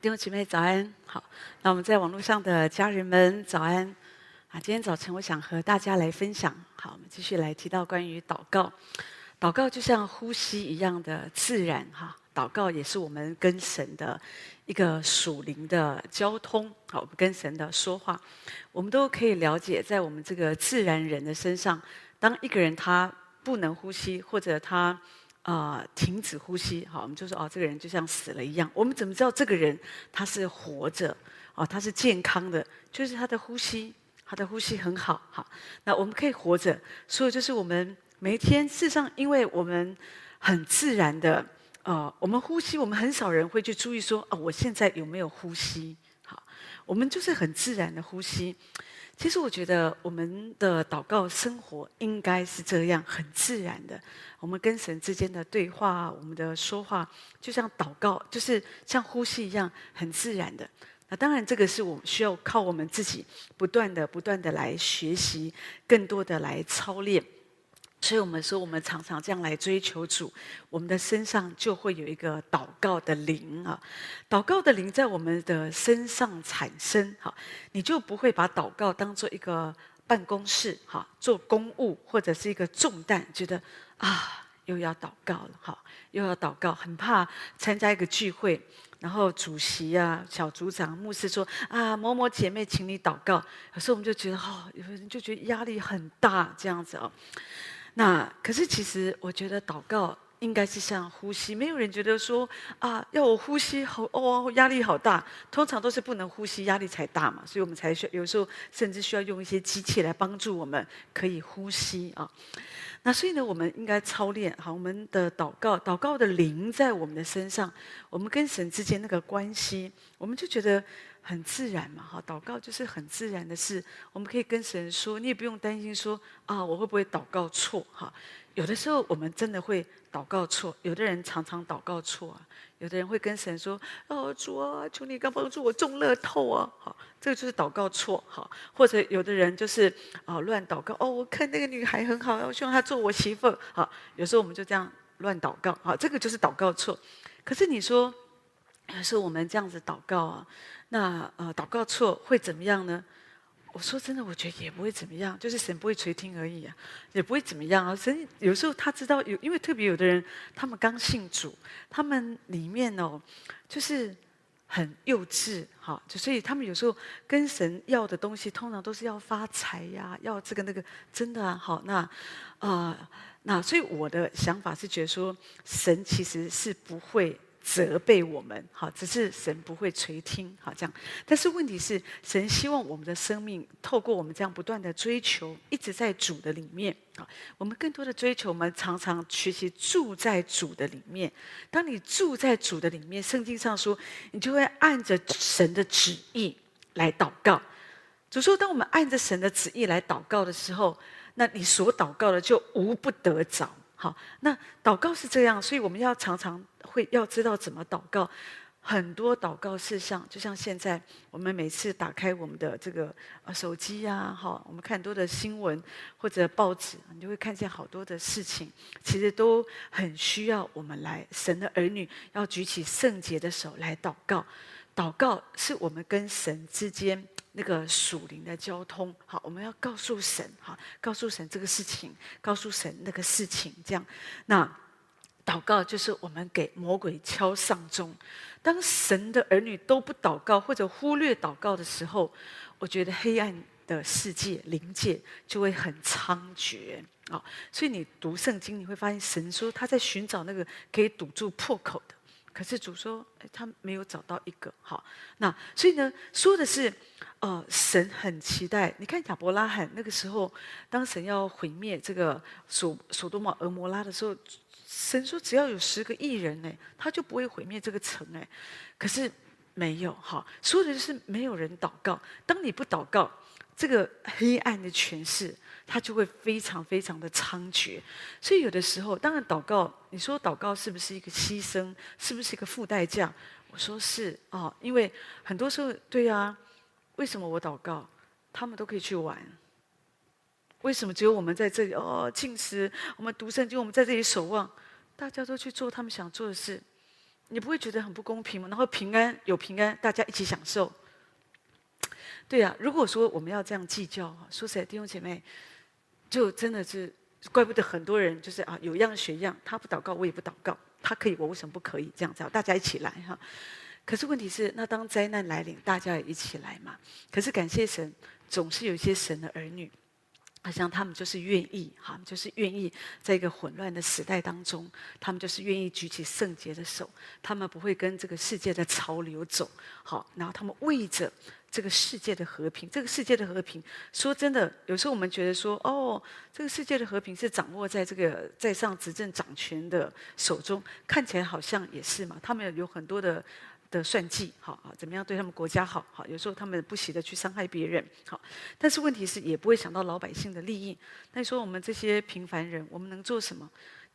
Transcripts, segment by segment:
弟兄姐妹早安，好，那我们在网络上的家人们早安啊！今天早晨我想和大家来分享，好，我们继续来提到关于祷告。祷告就像呼吸一样的自然哈，祷告也是我们跟神的一个属灵的交通，好，我们跟神的说话，我们都可以了解，在我们这个自然人的身上，当一个人他不能呼吸，或者他。啊、停止呼吸，好，我们就说哦，这个人就像死了一样。我们怎么知道这个人他是活着？哦，他是健康的，就是他的呼吸，他的呼吸很好，好。那我们可以活着，所以就是我们每一天，事实上，因为我们很自然的，呃，我们呼吸，我们很少人会去注意说，哦，我现在有没有呼吸？好，我们就是很自然的呼吸。其实我觉得我们的祷告生活应该是这样，很自然的。我们跟神之间的对话，我们的说话，就像祷告，就是像呼吸一样，很自然的。那当然，这个是我们需要靠我们自己不断的、不断的来学习，更多的来操练。所以我们说，我们常常这样来追求主，我们的身上就会有一个祷告的灵啊。祷告的灵在我们的身上产生，哈，你就不会把祷告当做一个办公室，哈，做公务或者是一个重担，觉得啊，又要祷告了，哈，又要祷告，很怕参加一个聚会，然后主席啊、小组长、牧师说啊，某某姐妹，请你祷告。有时候我们就觉得，哦，有人就觉得压力很大，这样子哦。那可是，其实我觉得祷告应该是像呼吸，没有人觉得说啊，要我呼吸好哦，压力好大。通常都是不能呼吸，压力才大嘛，所以我们才需要有时候甚至需要用一些机器来帮助我们可以呼吸啊。那所以呢，我们应该操练好我们的祷告，祷告的灵在我们的身上，我们跟神之间那个关系，我们就觉得。很自然嘛，哈，祷告就是很自然的事。我们可以跟神说，你也不用担心说啊，我会不会祷告错？哈，有的时候我们真的会祷告错，有的人常常祷告错啊。有的人会跟神说：“哦，主啊，求你刚帮助我中乐透啊！”好，这个就是祷告错。好，或者有的人就是啊乱祷告。哦，我看那个女孩很好，我希望她做我媳妇。好，有时候我们就这样乱祷告。好，这个就是祷告错。可是你说，有时候我们这样子祷告啊。那呃，祷告错会怎么样呢？我说真的，我觉得也不会怎么样，就是神不会垂听而已啊，也不会怎么样啊。神有时候他知道有，因为特别有的人，他们刚信主，他们里面哦，就是很幼稚，哈，就所以他们有时候跟神要的东西，通常都是要发财呀，要这个那个，真的啊，好，那啊、那所以我的想法是觉得说，神其实是不会。责备我们，好，只是神不会垂听，好这样。但是问题是，神希望我们的生命透过我们这样不断的追求，一直在主的里面，啊，我们更多的追求，我们常常学习住在主的里面。当你住在主的里面，圣经上说，你就会按着神的旨意来祷告。主说，当我们按着神的旨意来祷告的时候，那你所祷告的就无不得着。好，那祷告是这样，所以我们要常常会要知道怎么祷告。很多祷告事项，就像现在我们每次打开我们的这个呃手机呀，哈，我们看很多的新闻或者报纸，你就会看见好多的事情，其实都很需要我们来神的儿女要举起圣洁的手来祷告。祷告是我们跟神之间。那个属灵的交通，好，我们要告诉神，好，告诉神这个事情，告诉神那个事情，这样，那祷告就是我们给魔鬼敲丧钟。当神的儿女都不祷告或者忽略祷告的时候，我觉得黑暗的世界、灵界就会很猖獗啊。所以你读圣经，你会发现神说他在寻找那个可以堵住破口的，可是主说，他没有找到一个。好，那所以呢，说的是。呃，神很期待。你看亚伯拉罕那个时候，当神要毁灭这个所所多玛俄摩拉的时候，神说只要有十个义人呢，他就不会毁灭这个城哎。可是没有哈，说的是没有人祷告。当你不祷告，这个黑暗的权势，它就会非常非常的猖獗。所以有的时候，当然祷告，你说祷告是不是一个牺牲？是不是一个付代价？我说是哦，因为很多时候，对啊。为什么我祷告，他们都可以去玩？为什么只有我们在这里？哦，禁食，我们读圣经，我们在这里守望，大家都去做他们想做的事。你不会觉得很不公平吗？然后平安有平安，大家一起享受。对呀、啊，如果说我们要这样计较，说实在，弟兄姐妹，就真的是怪不得很多人就是啊，有样学样，他不祷告，我也不祷告，他可以，我为什么不可以？这样子，大家一起来哈。可是问题是，那当灾难来临，大家也一起来嘛。可是感谢神，总是有一些神的儿女。好像他们就是愿意，哈，就是愿意在一个混乱的时代当中，他们就是愿意举起圣洁的手，他们不会跟这个世界的潮流走，好，然后他们为着这个世界的和平，这个世界的和平，说真的，有时候我们觉得说，哦，这个世界的和平是掌握在这个在上执政掌权的手中，看起来好像也是嘛，他们有很多的。的算计，好啊，怎么样对他们国家好？好，有时候他们不惜的去伤害别人，好，但是问题是也不会想到老百姓的利益。那你说我们这些平凡人，我们能做什么？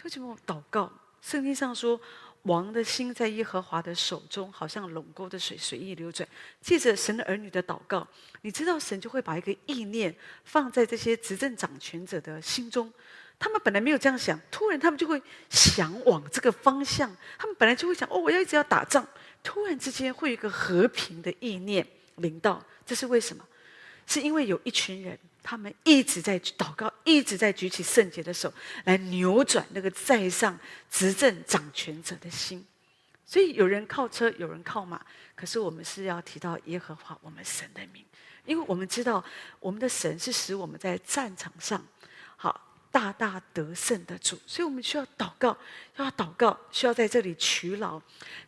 为什么祷告？圣经上说，王的心在耶和华的手中，好像陇沟的水随意流转。借着神的儿女的祷告，你知道神就会把一个意念放在这些执政掌权者的心中。他们本来没有这样想，突然他们就会想往这个方向。他们本来就会想：哦，我要一直要打仗。突然之间会有一个和平的意念临到，这是为什么？是因为有一群人，他们一直在祷告，一直在举起圣洁的手来扭转那个在上执政掌权者的心。所以有人靠车，有人靠马，可是我们是要提到耶和华我们神的名，因为我们知道我们的神是使我们在战场上好。大大得胜的主，所以我们需要祷告，要祷告，需要在这里取劳。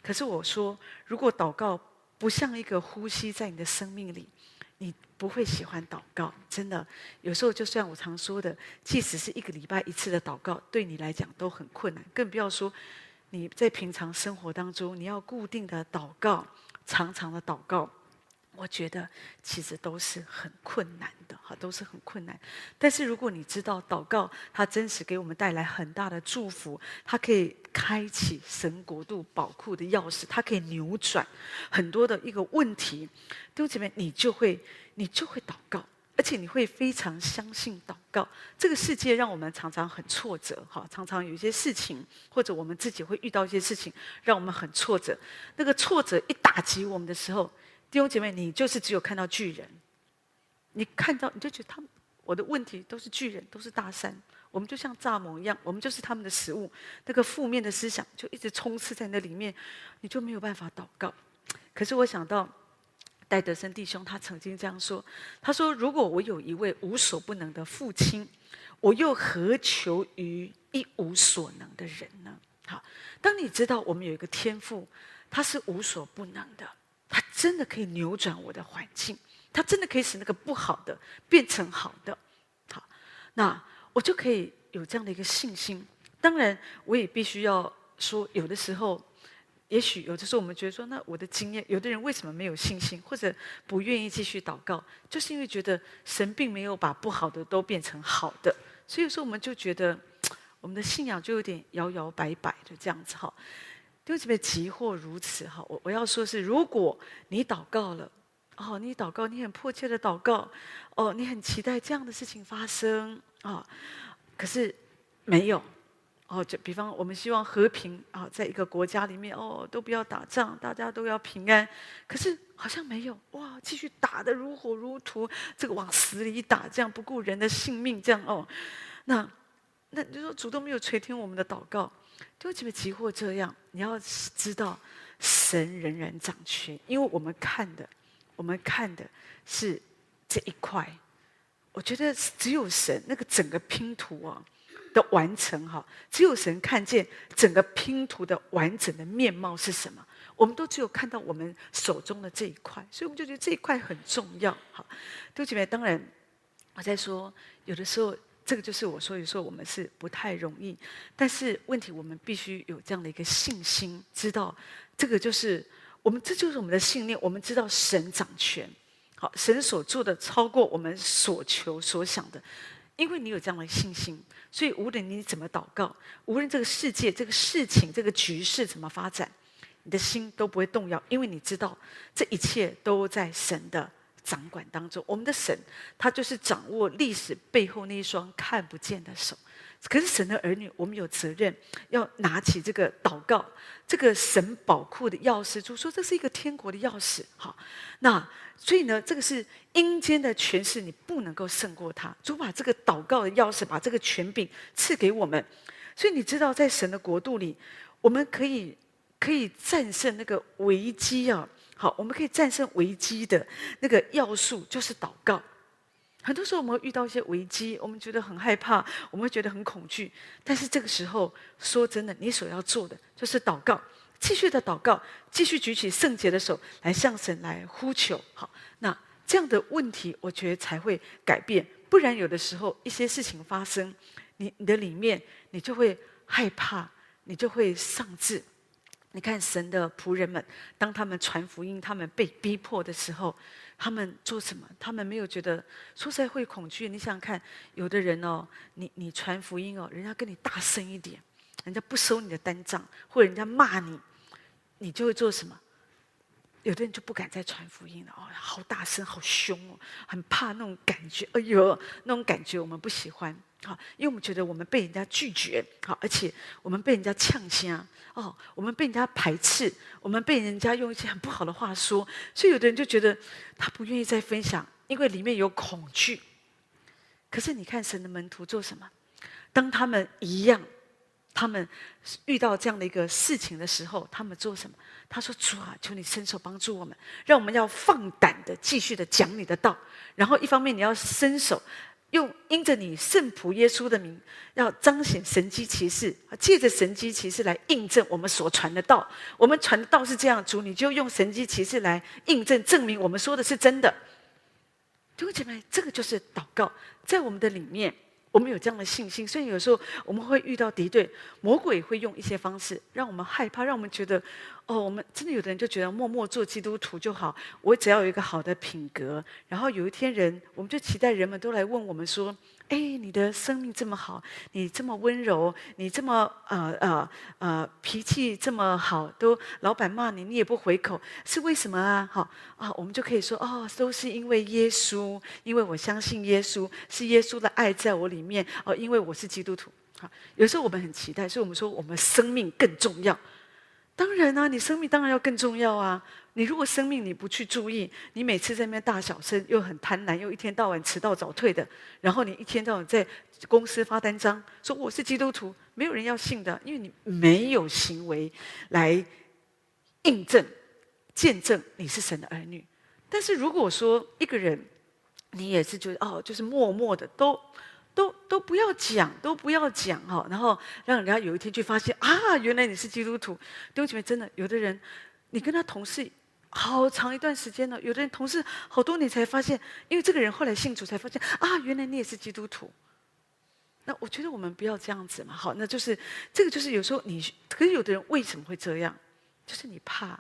可是我说，如果祷告不像一个呼吸在你的生命里，你不会喜欢祷告。真的，有时候就像我常说的，即使是一个礼拜一次的祷告，对你来讲都很困难，更不要说你在平常生活当中，你要固定的祷告，常常的祷告。我觉得其实都是很困难的，哈，都是很困难。但是如果你知道祷告，它真实给我们带来很大的祝福，它可以开启神国度宝库的钥匙，它可以扭转很多的一个问题。弟兄姐妹，你就会你就会祷告，而且你会非常相信祷告。这个世界让我们常常很挫折，哈，常常有一些事情，或者我们自己会遇到一些事情，让我们很挫折。那个挫折一打击我们的时候，弟兄姐妹，你就是只有看到巨人，你看到你就觉得他们，我的问题都是巨人，都是大山，我们就像蚱蜢一样，我们就是他们的食物。那个负面的思想就一直充斥在那里面，你就没有办法祷告。可是我想到戴德森弟兄，他曾经这样说：“他说，如果我有一位无所不能的父亲，我又何求于一无所能的人呢？”好，当你知道我们有一个天赋，他是无所不能的。他真的可以扭转我的环境，他真的可以使那个不好的变成好的。好，那我就可以有这样的一个信心。当然，我也必须要说，有的时候，也许有的时候我们觉得说，那我的经验，有的人为什么没有信心，或者不愿意继续祷告，就是因为觉得神并没有把不好的都变成好的，所以说我们就觉得我们的信仰就有点摇摇摆摆的这样子哈。为什么急或如此？哈，我我要说是，如果你祷告了，哦，你祷告，你很迫切的祷告，哦，你很期待这样的事情发生啊，可是没有，哦，就比方我们希望和平啊，在一个国家里面，哦，都不要打仗，大家都要平安，可是好像没有，哇，继续打得如火如荼，这个往死里打，这样不顾人的性命，这样哦，那那你说主都没有垂听我们的祷告。就这么急或这样？你要知道，神仍然掌权，因为我们看的，我们看的是这一块。我觉得只有神那个整个拼图啊的完成哈，只有神看见整个拼图的完整的面貌是什么。我们都只有看到我们手中的这一块，所以我们就觉得这一块很重要。哈，对不起，当然我在说，有的时候。这个就是我说，有时候我们是不太容易，但是问题我们必须有这样的一个信心，知道这个就是我们，这就是我们的信念。我们知道神掌权，好，神所做的超过我们所求所想的，因为你有这样的信心，所以无论你怎么祷告，无论这个世界、这个事情、这个局势怎么发展，你的心都不会动摇，因为你知道这一切都在神的。掌管当中，我们的神，他就是掌握历史背后那一双看不见的手。可是神的儿女，我们有责任要拿起这个祷告，这个神宝库的钥匙。主说这是一个天国的钥匙。好，那所以呢，这个是阴间的权势，你不能够胜过他。主把这个祷告的钥匙，把这个权柄赐给我们。所以你知道，在神的国度里，我们可以可以战胜那个危机啊。好，我们可以战胜危机的那个要素就是祷告。很多时候我们会遇到一些危机，我们觉得很害怕，我们会觉得很恐惧。但是这个时候，说真的，你所要做的就是祷告，继续的祷告，继续举起圣洁的手来向神来呼求。好，那这样的问题，我觉得才会改变。不然，有的时候一些事情发生，你你的里面你就会害怕，你就会丧志。你看神的仆人们，当他们传福音，他们被逼迫的时候。他们做什么？他们没有觉得说实在会恐惧。你想想看，有的人哦，你你传福音哦，人家跟你大声一点，人家不收你的单账，或者人家骂你，你就会做什么？有的人就不敢再传福音了哦，好大声，好凶哦，很怕那种感觉。哎呦，那种感觉我们不喜欢。好，因为我们觉得我们被人家拒绝，好，而且我们被人家呛声，哦，我们被人家排斥，我们被人家用一些很不好的话说，所以有的人就觉得他不愿意再分享，因为里面有恐惧。可是你看神的门徒做什么？当他们一样，他们遇到这样的一个事情的时候，他们做什么？他说：“主啊，求你伸手帮助我们，让我们要放胆的继续的讲你的道，然后一方面你要伸手。”用因着你圣仆耶稣的名，要彰显神迹奇事，借着神迹奇事来印证我们所传的道。我们传的道是这样，主你就用神迹奇事来印证，证明我们说的是真的。弟兄姐妹，这个就是祷告，在我们的里面。我们有这样的信心，所以有时候我们会遇到敌对，魔鬼会用一些方式让我们害怕，让我们觉得，哦，我们真的有的人就觉得默默做基督徒就好，我只要有一个好的品格，然后有一天人，我们就期待人们都来问我们说。哎，你的生命这么好，你这么温柔，你这么呃呃呃脾气这么好，都老板骂你，你也不回口，是为什么啊？好啊，我们就可以说哦，都是因为耶稣，因为我相信耶稣，是耶稣的爱在我里面哦，因为我是基督徒。好，有时候我们很期待，所以我们说我们生命更重要。当然啊，你生命当然要更重要啊。你如果生命你不去注意，你每次在那边大小声，又很贪婪，又一天到晚迟到早退的，然后你一天到晚在公司发单张，说我是基督徒，没有人要信的，因为你没有行为来印证、见证你是神的儿女。但是如果说一个人，你也是觉得哦，就是默默的，都都都不要讲，都不要讲哈，然后让人家有一天去发现啊，原来你是基督徒。弟兄姐妹，真的，有的人你跟他同事。好长一段时间了，有的人同事好多年才发现，因为这个人后来信主才发现啊，原来你也是基督徒。那我觉得我们不要这样子嘛，好，那就是这个就是有时候你，可是有的人为什么会这样？就是你怕，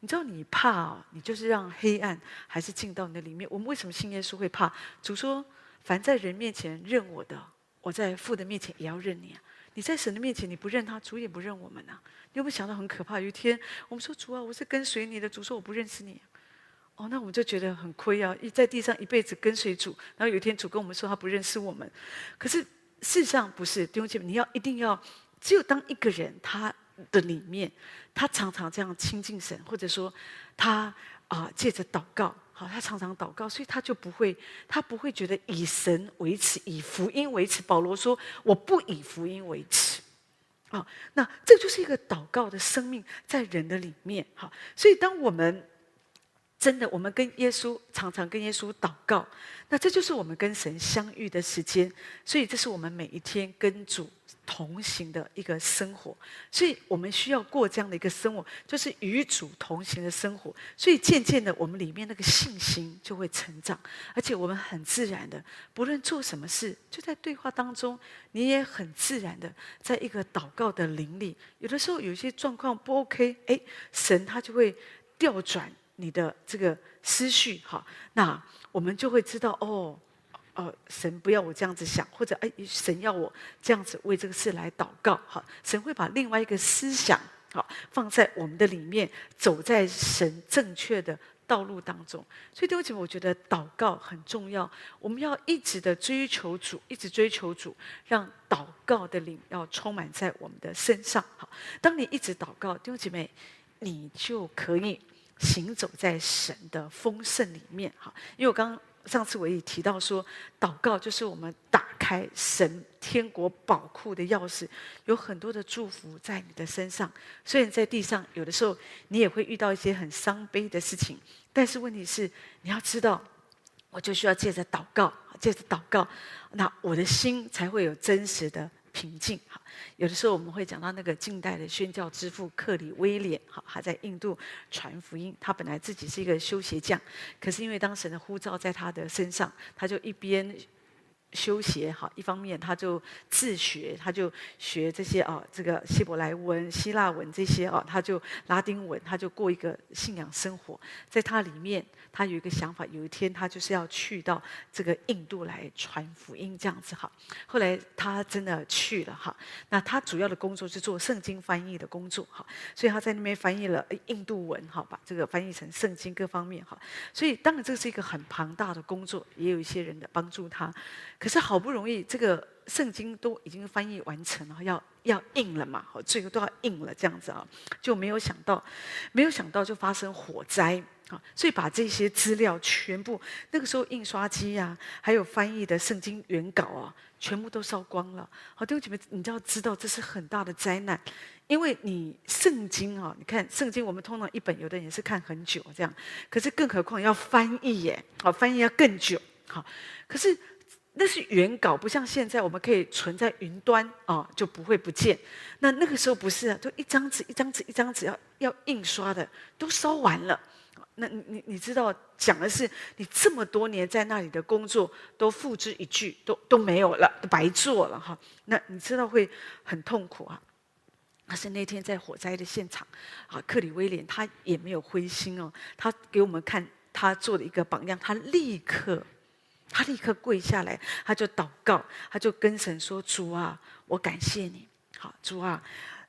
你知道你怕哦，你就是让黑暗还是进到你的里面。我们为什么信耶稣会怕？主说，凡在人面前认我的，我在父的面前也要认你啊。你在神的面前你不认他，主也不认我们啊。你有没有想到很可怕？有一天我们说主啊，我是跟随你的。主说我不认识你，哦，那我们就觉得很亏啊！一在地上一辈子跟随主，然后有一天主跟我们说他不认识我们。可是事实上不是，弟兄姐妹，你要一定要，只有当一个人他的里面，他常常这样亲近神，或者说他啊借着祷告，好，他常常祷告，所以他就不会，他不会觉得以神为耻，以福音为耻。保罗说：“我不以福音为耻。”啊、那这就是一个祷告的生命在人的里面，好，所以当我们真的，我们跟耶稣常常跟耶稣祷告，那这就是我们跟神相遇的时间，所以这是我们每一天跟主同行的一个生活，所以我们需要过这样的一个生活，就是与主同行的生活。所以渐渐的，我们里面那个信心就会成长，而且我们很自然的，不论做什么事，就在对话当中，你也很自然的，在一个祷告的灵里。有的时候有一些状况不 OK，哎，神他就会调转你的这个思绪，哈，那我们就会知道哦。哦，神不要我这样子想，或者哎，神要我这样子为这个事来祷告，哈，神会把另外一个思想，好，放在我们的里面，走在神正确的道路当中。所以弟兄姐妹，我觉得祷告很重要，我们要一直的追求主，一直追求主，让祷告的灵要充满在我们的身上。好，当你一直祷告，弟兄姐妹，你就可以行走在神的丰盛里面。哈，因为我刚刚。上次我也提到说，祷告就是我们打开神天国宝库的钥匙，有很多的祝福在你的身上。虽然在地上有的时候你也会遇到一些很伤悲的事情，但是问题是你要知道，我就需要借着祷告，借着祷告，那我的心才会有真实的。平静哈，有的时候我们会讲到那个近代的宣教之父克里威廉哈，他在印度传福音。他本来自己是一个修鞋匠，可是因为当时的护照在他的身上，他就一边修鞋哈，一方面他就自学，他就学这些啊，这个希伯来文、希腊文这些啊，他就拉丁文，他就过一个信仰生活，在他里面。他有一个想法，有一天他就是要去到这个印度来传福音，这样子哈。后来他真的去了哈。那他主要的工作是做圣经翻译的工作哈，所以他在那边翻译了印度文哈，把这个翻译成圣经各方面哈。所以当然这是一个很庞大的工作，也有一些人的帮助他。可是好不容易这个圣经都已经翻译完成了，要要印了嘛，最后都要印了这样子啊，就没有想到，没有想到就发生火灾。啊，所以把这些资料全部，那个时候印刷机呀、啊，还有翻译的圣经原稿啊，全部都烧光了。好，弟兄姐妹，你就要知道这是很大的灾难，因为你圣经啊，你看圣经，我们通常一本有的人也是看很久这样，可是更何况要翻译耶，好，翻译要更久。好，可是那是原稿，不像现在我们可以存在云端啊，就不会不见。那那个时候不是啊，就一张纸一张纸一张纸要要印刷的，都烧完了。那你你你知道讲的是你这么多年在那里的工作都付之一炬，都都没有了，都白做了哈。那你知道会很痛苦啊。可是那天在火灾的现场，啊，克里威廉他也没有灰心哦，他给我们看他做的一个榜样，他立刻他立刻跪下来，他就祷告，他就跟神说：“主啊，我感谢你，好，主啊，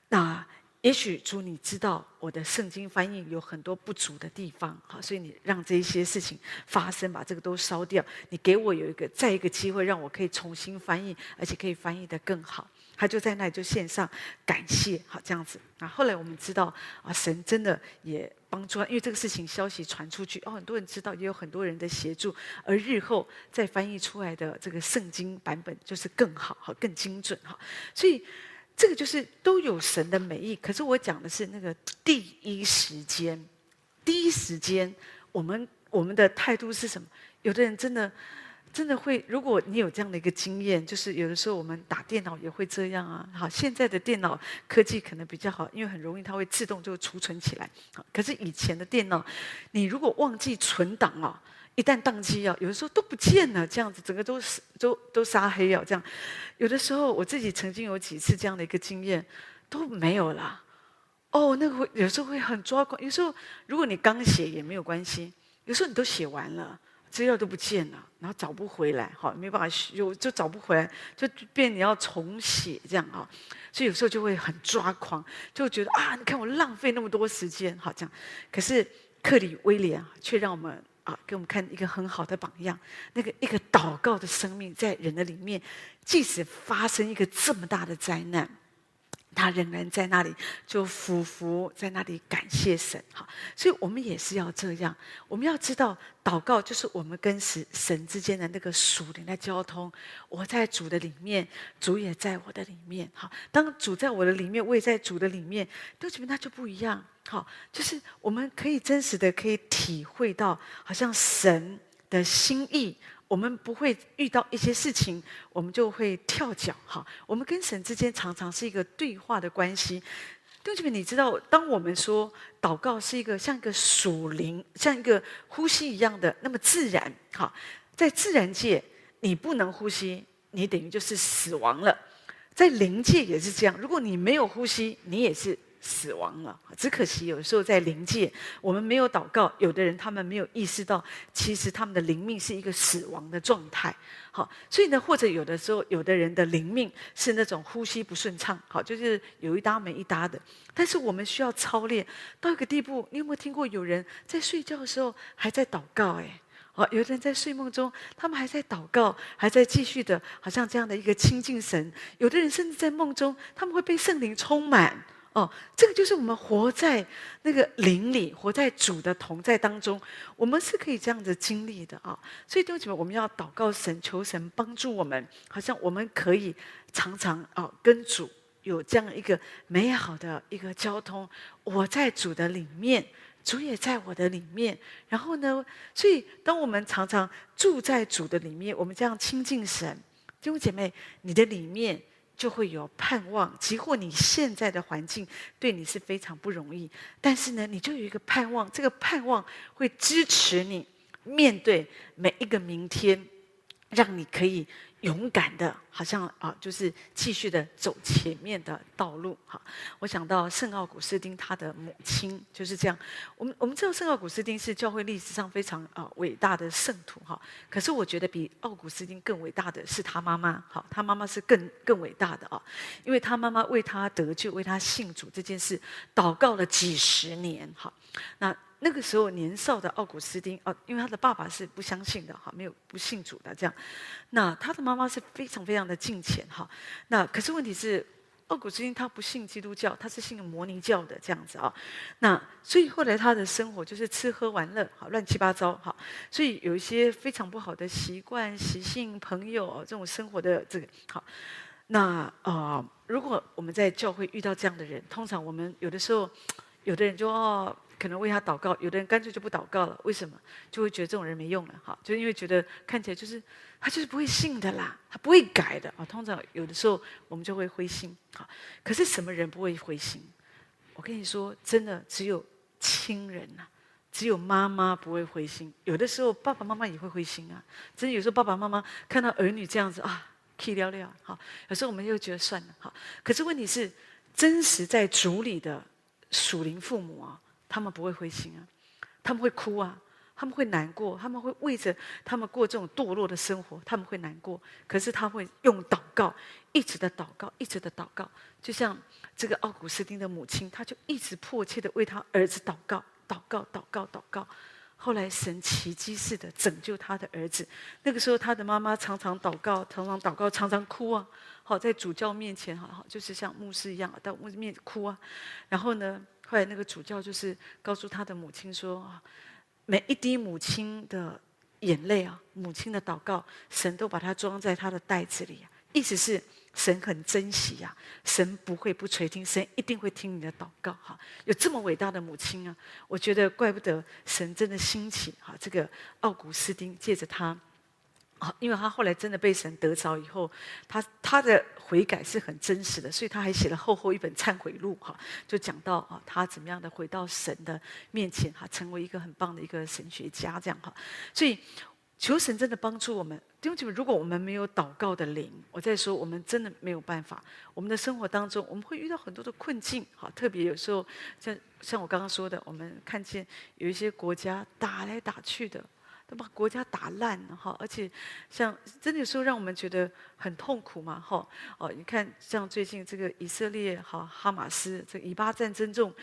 那。”也许主，你知道我的圣经翻译有很多不足的地方，好，所以你让这些事情发生，把这个都烧掉。你给我有一个再一个机会，让我可以重新翻译，而且可以翻译的更好。他就在那里就献上感谢，好，这样子。那，后来我们知道啊，神真的也帮助他，因为这个事情消息传出去，哦，很多人知道，也有很多人的协助，而日后再翻译出来的这个圣经版本就是更好，好，更精准，哈，所以。这个就是都有神的美意，可是我讲的是那个第一时间，第一时间，我们我们的态度是什么？有的人真的真的会，如果你有这样的一个经验，就是有的时候我们打电脑也会这样啊。好，现在的电脑科技可能比较好，因为很容易它会自动就储存起来。可是以前的电脑，你如果忘记存档啊。一旦宕机啊，有的时候都不见了，这样子整个都是都都杀黑啊，这样。有的时候我自己曾经有几次这样的一个经验，都没有了。哦，那个会有时候会很抓狂。有时候如果你刚写也没有关系，有时候你都写完了，资料都不见了，然后找不回来，哈，没办法修，就找不回来，就变你要重写这样啊。所以有时候就会很抓狂，就觉得啊，你看我浪费那么多时间，好这样。可是克里威廉却让我们。啊，给我们看一个很好的榜样，那个一个祷告的生命在人的里面，即使发生一个这么大的灾难，他仍然在那里就俯伏在那里感谢神。好，所以我们也是要这样，我们要知道。祷告就是我们跟神神之间的那个属灵的交通。我在主的里面，主也在我的里面。好，当主在我的里面，我也在主的里面，都觉得那就不一样。好，就是我们可以真实的可以体会到，好像神的心意。我们不会遇到一些事情，我们就会跳脚。哈，我们跟神之间常常是一个对话的关系。弟兄姐妹，你知道，当我们说祷告是一个像一个属灵、像一个呼吸一样的那么自然，哈，在自然界你不能呼吸，你等于就是死亡了；在灵界也是这样，如果你没有呼吸，你也是死亡了。只可惜有时候在灵界，我们没有祷告，有的人他们没有意识到，其实他们的灵命是一个死亡的状态。好，所以呢，或者有的时候，有的人的灵命是那种呼吸不顺畅，好，就是有一搭没一搭的。但是我们需要操练到一个地步。你有没有听过有人在睡觉的时候还在祷告？哎，哦，有的人在睡梦中，他们还在祷告，还在继续的，好像这样的一个亲近神。有的人甚至在梦中，他们会被圣灵充满。哦，这个就是我们活在那个灵里，活在主的同在当中，我们是可以这样子经历的啊、所以弟兄姐妹，我们要祷告神，求神帮助我们，好像我们可以常常啊、哦、跟主有这样一个美好的一个交通。我在主的里面，主也在我的里面。然后呢，所以当我们常常住在主的里面，我们这样亲近神，弟兄姐妹，你的里面。就会有盼望，即或你现在的环境对你是非常不容易，但是呢，你就有一个盼望，这个盼望会支持你面对每一个明天，让你可以。勇敢的，好像啊，就是继续的走前面的道路。哈，我想到圣奥古斯丁他的母亲就是这样。我们我们知道圣奥古斯丁是教会历史上非常啊伟大的圣徒哈。可是我觉得比奥古斯丁更伟大的是他妈妈。好，他妈妈是更更伟大的啊，因为他妈妈为他得救、为他信主这件事祷告了几十年。哈，那。那个时候年少的奥古斯丁哦，因为他的爸爸是不相信的哈，没有不信主的这样，那他的妈妈是非常非常的敬虔哈。那可是问题是，奥古斯丁他不信基督教，他是信摩尼教的这样子啊。那所以后来他的生活就是吃喝玩乐，好乱七八糟哈。所以有一些非常不好的习惯、习性、朋友这种生活的这个好。那啊、呃，如果我们在教会遇到这样的人，通常我们有的时候，有的人就哦。可能为他祷告，有的人干脆就不祷告了。为什么？就会觉得这种人没用了，哈，就因为觉得看起来就是他就是不会信的啦，他不会改的啊。通常有的时候我们就会灰心，好，可是什么人不会灰心？我跟你说，真的只有亲人呐，只有妈妈不会灰心。有的时候爸爸妈妈也会灰心啊。真的有时候爸爸妈妈看到儿女这样子啊，气了了，好，有时候我们又觉得算了，好。可是问题是，真实在主里的属灵父母啊。他们不会灰心啊，他们会哭啊，他们会难过，他们会为着他们过这种堕落的生活，他们会难过。可是他会用祷告，一直的祷告，一直的祷告，就像这个奥古斯丁的母亲，他就一直迫切的为他儿子祷告，祷告，祷告，祷告。后来神奇迹似的拯救他的儿子。那个时候他的妈妈常常祷告，常常祷告，常常哭啊。好，在主教面前，好好就是像牧师一样，到牧师面前哭啊。然后呢？后来那个主教就是告诉他的母亲说：“啊每一滴母亲的眼泪啊，母亲的祷告，神都把它装在他的袋子里啊。意思是神很珍惜呀，神不会不垂听，神一定会听你的祷告。哈，有这么伟大的母亲啊，我觉得怪不得神真的兴起哈，这个奥古斯丁借着他。”啊，因为他后来真的被神得着以后，他他的悔改是很真实的，所以他还写了厚厚一本忏悔录哈，就讲到啊，他怎么样的回到神的面前哈，成为一个很棒的一个神学家这样哈。所以求神真的帮助我们，弟兄姐妹，如果我们没有祷告的灵，我在说我们真的没有办法。我们的生活当中，我们会遇到很多的困境哈，特别有时候像像我刚刚说的，我们看见有一些国家打来打去的。都把国家打烂了哈，而且像真的有时候让我们觉得很痛苦嘛哈哦，你看像最近这个以色列哈哈马斯这个以巴战争这种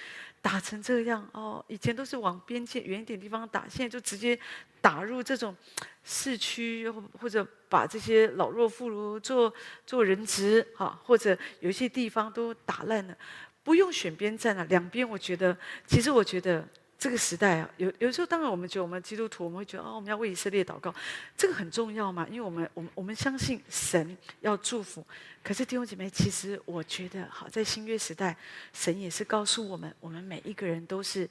打成这样哦，以前都是往边界远一点地方打，现在就直接打入这种市区，或者把这些老弱妇孺做做人质哈，或者有一些地方都打烂了，不用选边站了，两边我觉得其实我觉得。这个时代啊，有有时候，当然我们觉得我们基督徒，我们会觉得哦，我们要为以色列祷告，这个很重要嘛，因为我们我们我们相信神要祝福。可是弟兄姐妹，其实我觉得，好，在新约时代，神也是告诉我们，我们每一个人都是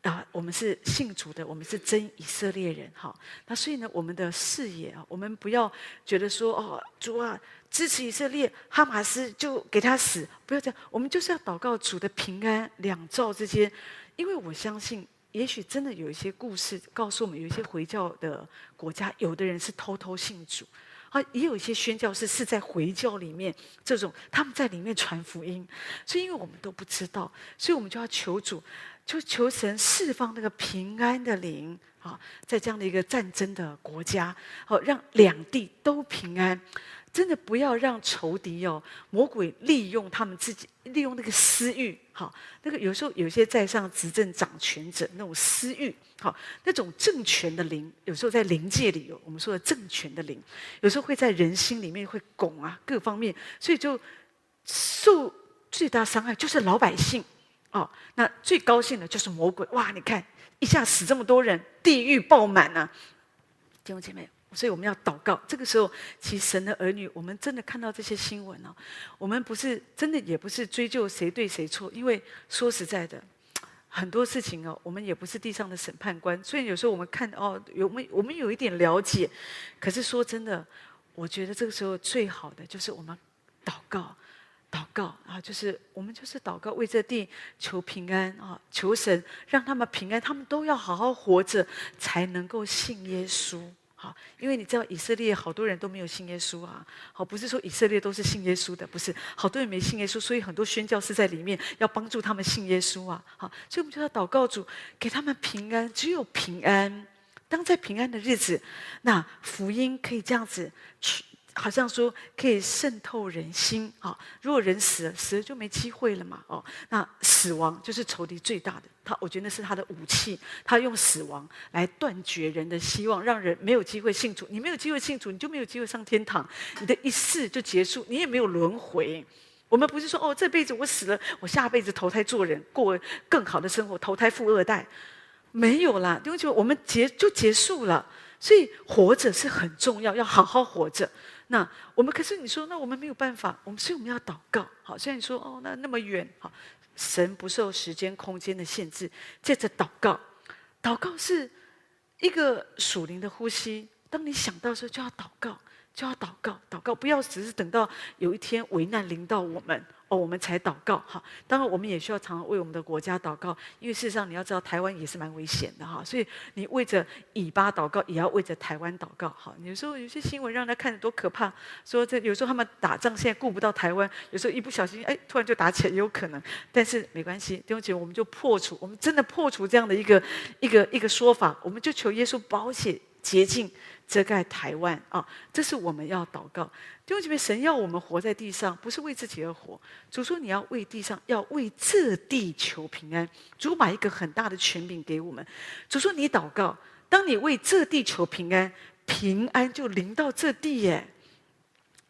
啊，我们是信主的，我们是真以色列人，哈。那所以呢，我们的视野啊，我们不要觉得说哦，主啊，支持以色列，哈马斯就给他死，不要这样，我们就是要祷告主的平安，两兆之间。因为我相信，也许真的有一些故事告诉我们，有一些回教的国家，有的人是偷偷信主，啊，也有一些宣教士是在回教里面，这种他们在里面传福音。所以，因为我们都不知道，所以我们就要求主，就求神释放那个平安的灵啊，在这样的一个战争的国家，好，让两地都平安。真的不要让仇敌哦，魔鬼利用他们自己，利用那个私欲，好，那个有时候有些在上执政掌权者那种私欲，好，那种政权的灵，有时候在灵界里有我们说的政权的灵，有时候会在人心里面会拱啊，各方面，所以就受最大伤害就是老百姓，哦，那最高兴的就是魔鬼，哇，你看一下死这么多人，地狱爆满啊，弟兄姐妹。所以我们要祷告。这个时候，其实神的儿女，我们真的看到这些新闻哦，我们不是真的，也不是追究谁对谁错，因为说实在的，很多事情哦，我们也不是地上的审判官。虽然有时候我们看哦，有我们我们有一点了解，可是说真的，我觉得这个时候最好的就是我们祷告，祷告啊，就是我们就是祷告，为这地求平安啊，求神让他们平安，他们都要好好活着，才能够信耶稣。好，因为你知道以色列好多人都没有信耶稣啊。好，不是说以色列都是信耶稣的，不是，好多人没信耶稣，所以很多宣教士在里面要帮助他们信耶稣啊。好，所以我们就要祷告主给他们平安，只有平安。当在平安的日子，那福音可以这样子去。好像说可以渗透人心啊！如果人死了，死了就没机会了嘛！哦，那死亡就是仇敌最大的，他我觉得那是他的武器，他用死亡来断绝人的希望，让人没有机会信主。你没有机会信主，你就没有机会上天堂，你的一世就结束，你也没有轮回。我们不是说哦，这辈子我死了，我下辈子投胎做人，过更好的生活，投胎富二代，没有啦，因为就我们结就结束了。所以活着是很重要，要好好活着。那我们可是你说，那我们没有办法，我们所以我们要祷告。好，虽然你说哦，那那么远，好，神不受时间空间的限制，借着祷告，祷告是一个属灵的呼吸。当你想到的时候，就要祷告，就要祷告，祷告，不要只是等到有一天危难临到我们。哦，我们才祷告哈。当然，我们也需要常常为我们的国家祷告，因为事实上你要知道，台湾也是蛮危险的哈。所以你为着以巴祷告，也要为着台湾祷告哈。有时候有些新闻让人看着多可怕，说这有时候他们打仗现在顾不到台湾，有时候一不小心哎，突然就打起来也有可能。但是没关系，弟兄姐妹，我们就破除，我们真的破除这样的一个一个一个说法，我们就求耶稣保险洁净。遮盖台湾啊，这是我们要祷告。弟兄姐妹，神要我们活在地上，不是为自己而活。主说你要为地上，要为这地求平安。主把一个很大的权柄给我们。主说你祷告，当你为这地求平安，平安就临到这地耶。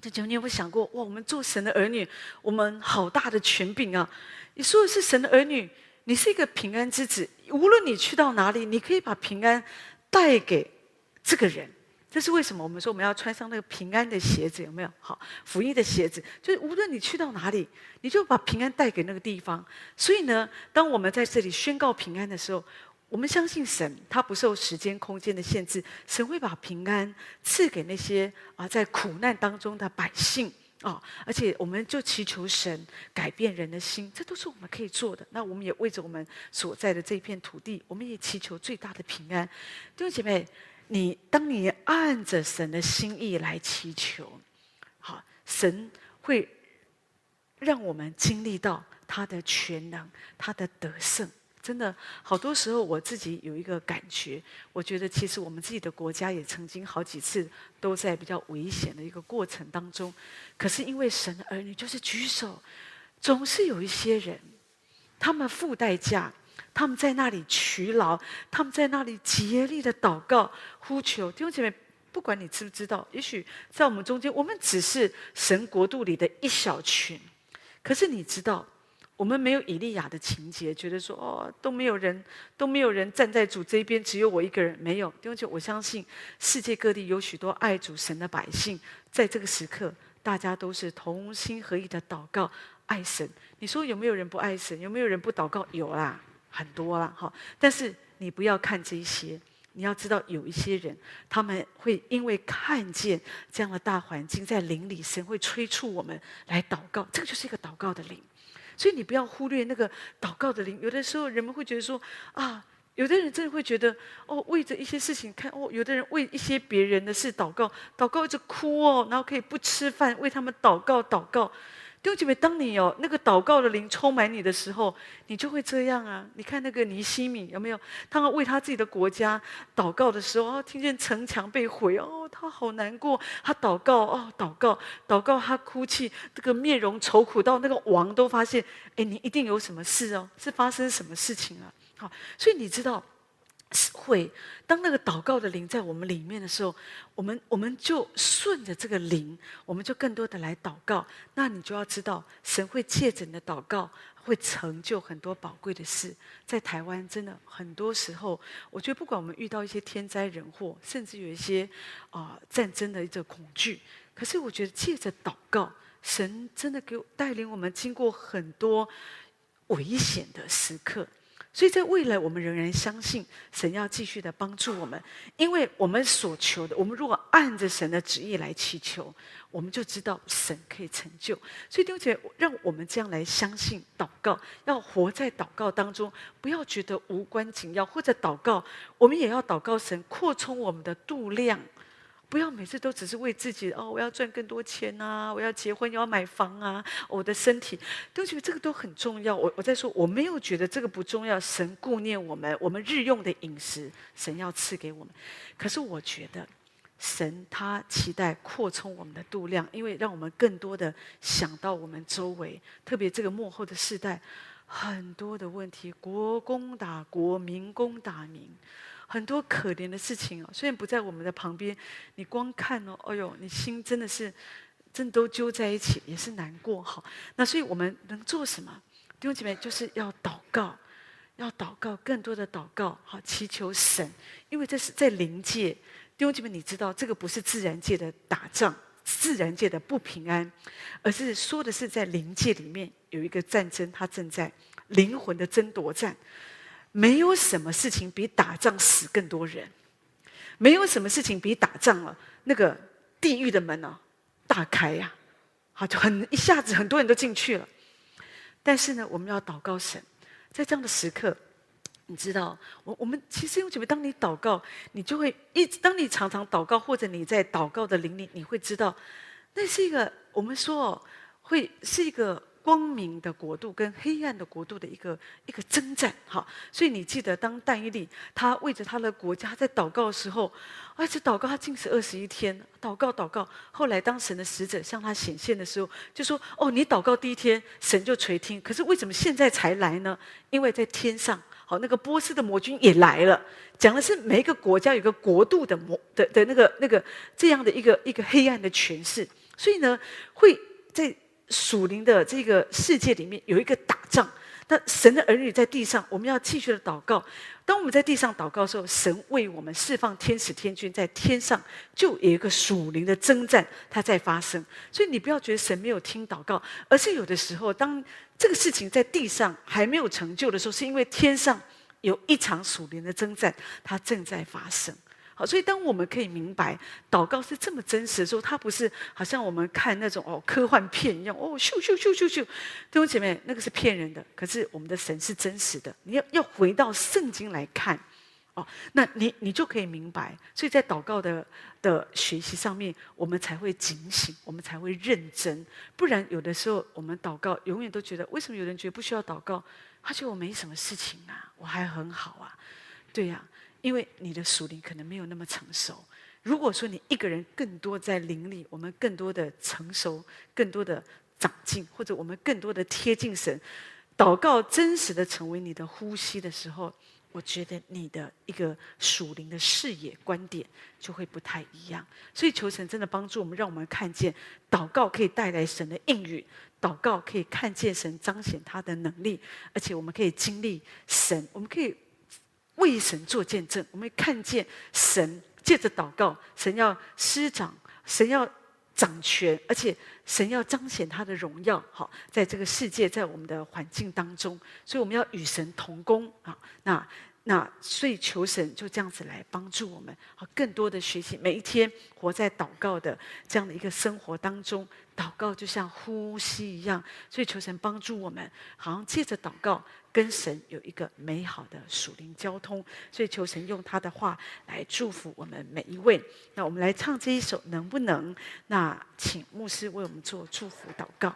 这就你有没有想过？哇，我们做神的儿女，我们好大的权柄啊！你说的是神的儿女，你是一个平安之子。无论你去到哪里，你可以把平安带给这个人。这是为什么？我们说我们要穿上那个平安的鞋子，有没有？好，福音的鞋子，就是无论你去到哪里，你就把平安带给那个地方。所以呢，当我们在这里宣告平安的时候，我们相信神，他不受时间空间的限制，神会把平安赐给那些啊在苦难当中的百姓啊。而且，我们就祈求神改变人的心，这都是我们可以做的。那我们也为着我们所在的这片土地，我们也祈求最大的平安。弟兄姐妹。你当你按着神的心意来祈求，好，神会让我们经历到他的全能，他的得胜。真的，好多时候我自己有一个感觉，我觉得其实我们自己的国家也曾经好几次都在比较危险的一个过程当中。可是因为神的儿女就是举手，总是有一些人，他们付代价。他们在那里劬劳，他们在那里竭力的祷告呼求。弟兄姐妹，不管你知不知道，也许在我们中间，我们只是神国度里的一小群。可是你知道，我们没有以利亚的情节，觉得说哦，都没有人，都没有人站在主这边，只有我一个人。没有，弟兄姐妹，我相信世界各地有许多爱主神的百姓，在这个时刻，大家都是同心合意的祷告爱神。你说有没有人不爱神？有没有人不祷告？有啦。很多了哈，但是你不要看这些，你要知道有一些人，他们会因为看见这样的大环境，在灵里，神会催促我们来祷告，这个就是一个祷告的灵。所以你不要忽略那个祷告的灵。有的时候人们会觉得说啊，有的人真的会觉得，哦，为着一些事情看，哦，有的人为一些别人的事祷告，祷告一直哭哦，然后可以不吃饭为他们祷告祷告。弟兄姐妹，当你有那个祷告的灵充满你的时候，你就会这样啊！你看那个尼西米有没有？他们为他自己的国家祷告的时候，哦，听见城墙被毁，哦，他好难过。他祷告，哦，祷告，祷告，他哭泣，这个面容愁苦到那个王都发现，哎，你一定有什么事哦，是发生什么事情啊？好，所以你知道。会，当那个祷告的灵在我们里面的时候，我们我们就顺着这个灵，我们就更多的来祷告。那你就要知道，神会借着你的祷告，会成就很多宝贵的事。在台湾，真的很多时候，我觉得不管我们遇到一些天灾人祸，甚至有一些啊、战争的一种恐惧，可是我觉得借着祷告，神真的给我带领我们经过很多危险的时刻。所以在未来，我们仍然相信神要继续的帮助我们，因为我们所求的，我们如果按着神的旨意来祈求，我们就知道神可以成就。所以弟兄姐妹，让我们这样来相信祷告，要活在祷告当中，不要觉得无关紧要，或者祷告，我们也要祷告神扩充我们的度量。不要每次都只是为自己哦，我要赚更多钱啊，我要结婚，要买房啊，我的身体都觉得这个都很重要。我我在说，我没有觉得这个不重要。神顾念我们，我们日用的饮食，神要赐给我们。可是我觉得，神他期待扩充我们的度量，因为让我们更多的想到我们周围，特别这个幕后的世代，很多的问题，国公打国，民公打民。很多可怜的事情哦，虽然不在我们的旁边，你光看哦，哎呦，你心真的是，真都揪在一起，也是难过哈。那所以我们能做什么？弟兄姐妹，就是要祷告，要祷告，更多的祷告，好祈求神，因为这是在灵界。弟兄姐妹，你知道这个不是自然界的打仗，自然界的不平安，而是说的是在灵界里面有一个战争，它正在灵魂的争夺战。没有什么事情比打仗死更多人，没有什么事情比打仗了那个地狱的门呢、啊、大开呀、好就很一下子很多人都进去了。但是呢，我们要祷告神，在这样的时刻，你知道，我我们其实因为准备，当你祷告，你就会一直当你常常祷告，或者你在祷告的灵里，你会知道，那是一个我们说哦，会是一个。光明的国度跟黑暗的国度的一个一个征战，哈，所以你记得，当但以理他为着他的国家在祷告的时候，而且祷告他禁食二十一天，祷告祷告。后来当神的使者向他显现的时候，就说：“哦，你祷告第一天，神就垂听。可是为什么现在才来呢？因为在天上，好，那个波斯的魔君也来了。讲的是每一个国家有个国度的魔的的那个那个这样的一个一个黑暗的权势，所以呢，会在。”属灵的这个世界里面有一个打仗，那神的儿女在地上，我们要继续的祷告。当我们在地上祷告的时候，神为我们释放天使天军，在天上就有一个属灵的征战，它在发生。所以你不要觉得神没有听祷告，而是有的时候，当这个事情在地上还没有成就的时候，是因为天上有一场属灵的征战，它正在发生。好，所以当我们可以明白祷告是这么真实的时候，它不是好像我们看那种哦科幻片一样哦咻咻咻咻咻，弟兄姐妹，那个是骗人的。可是我们的神是真实的，你要要回到圣经来看哦，那你你就可以明白。所以在祷告的的学习上面，我们才会警醒，我们才会认真。不然有的时候我们祷告，永远都觉得为什么有人觉得不需要祷告？他觉得我没什么事情啊，我还很好啊，对呀。因为你的属灵可能没有那么成熟。如果说你一个人更多在灵里，我们更多的成熟，更多的长进，或者我们更多的贴近神，祷告真实的成为你的呼吸的时候，我觉得你的一个属灵的视野观点就会不太一样。所以求神真的帮助我们，让我们看见祷告可以带来神的应允，祷告可以看见神彰显他的能力，而且我们可以经历神，我们可以。为神做见证，我们看见神借着祷告，神要施掌，神要掌权，而且神要彰显他的荣耀。好，在这个世界，在我们的环境当中，所以我们要与神同工啊。那那所以求神就这样子来帮助我们，好，更多的学习，每一天活在祷告的这样的一个生活当中，祷告就像呼吸一样，所以求神帮助我们，好像借着祷告跟神有一个美好的属灵交通，所以求神用他的话来祝福我们每一位。那我们来唱这一首，能不能？那请牧师为我们做祝福祷告。